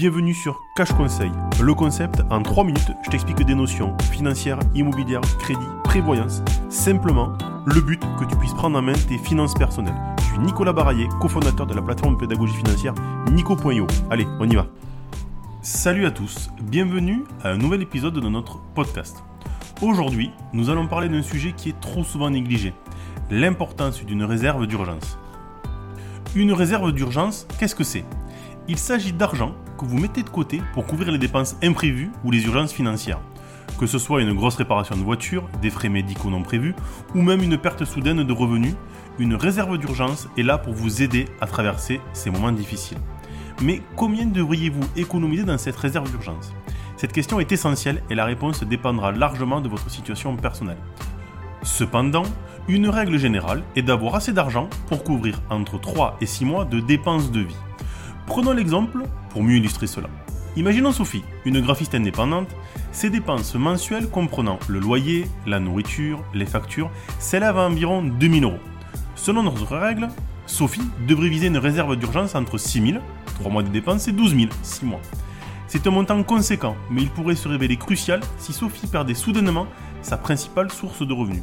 Bienvenue sur Cash Conseil. Le concept, en 3 minutes, je t'explique des notions financières, immobilières, crédit, prévoyance. Simplement, le but que tu puisses prendre en main tes finances personnelles. Je suis Nicolas Baraillé, cofondateur de la plateforme pédagogie financière Nico.io. Allez, on y va. Salut à tous, bienvenue à un nouvel épisode de notre podcast. Aujourd'hui, nous allons parler d'un sujet qui est trop souvent négligé, l'importance d'une réserve d'urgence. Une réserve d'urgence, qu'est-ce que c'est? Il s'agit d'argent que vous mettez de côté pour couvrir les dépenses imprévues ou les urgences financières. Que ce soit une grosse réparation de voiture, des frais médicaux non prévus, ou même une perte soudaine de revenus, une réserve d'urgence est là pour vous aider à traverser ces moments difficiles. Mais combien devriez-vous économiser dans cette réserve d'urgence? Cette question est essentielle et la réponse dépendra largement de votre situation personnelle. Cependant, une règle générale est d'avoir assez d'argent pour couvrir entre 3 et 6 mois de dépenses de vie. Prenons l'exemple pour mieux illustrer cela. Imaginons Sophie, une graphiste indépendante, ses dépenses mensuelles comprenant le loyer, la nourriture, les factures s'élèvent à environ 2000 euros. Selon notre règle, Sophie devrait viser une réserve d'urgence entre 6 000, 3 mois de dépenses, et 12 000, 6 mois. C'est un montant conséquent, mais il pourrait se révéler crucial si Sophie perdait soudainement sa principale source de revenus.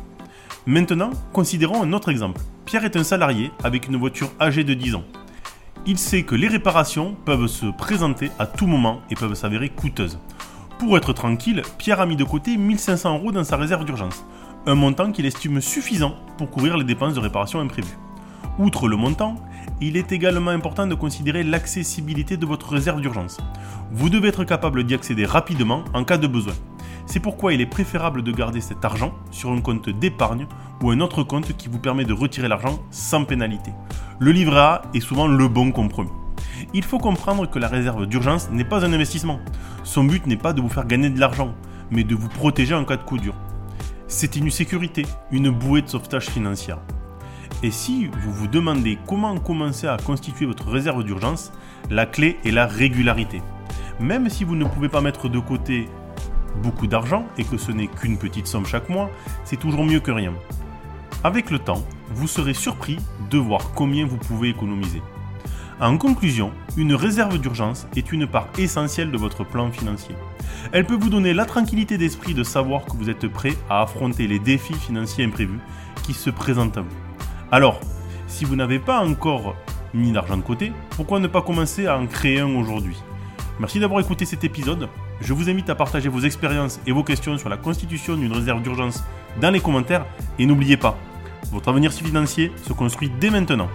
Maintenant, considérons un autre exemple. Pierre est un salarié avec une voiture âgée de 10 ans. Il sait que les réparations peuvent se présenter à tout moment et peuvent s'avérer coûteuses. Pour être tranquille, Pierre a mis de côté 1500 euros dans sa réserve d'urgence, un montant qu'il estime suffisant pour couvrir les dépenses de réparation imprévues. Outre le montant, il est également important de considérer l'accessibilité de votre réserve d'urgence. Vous devez être capable d'y accéder rapidement en cas de besoin. C'est pourquoi il est préférable de garder cet argent sur un compte d'épargne ou un autre compte qui vous permet de retirer l'argent sans pénalité. Le livret A est souvent le bon compromis. Il faut comprendre que la réserve d'urgence n'est pas un investissement. Son but n'est pas de vous faire gagner de l'argent, mais de vous protéger en cas de coup dur. C'est une sécurité, une bouée de sauvetage financière. Et si vous vous demandez comment commencer à constituer votre réserve d'urgence, la clé est la régularité. Même si vous ne pouvez pas mettre de côté beaucoup d'argent et que ce n'est qu'une petite somme chaque mois, c'est toujours mieux que rien. Avec le temps, vous serez surpris de voir combien vous pouvez économiser. En conclusion, une réserve d'urgence est une part essentielle de votre plan financier. Elle peut vous donner la tranquillité d'esprit de savoir que vous êtes prêt à affronter les défis financiers imprévus qui se présentent à vous. Alors, si vous n'avez pas encore mis d'argent de côté, pourquoi ne pas commencer à en créer un aujourd'hui? Merci d'avoir écouté cet épisode. Je vous invite à partager vos expériences et vos questions sur la constitution d'une réserve d'urgence dans les commentaires et n'oubliez pas, votre avenir financier se construit dès maintenant.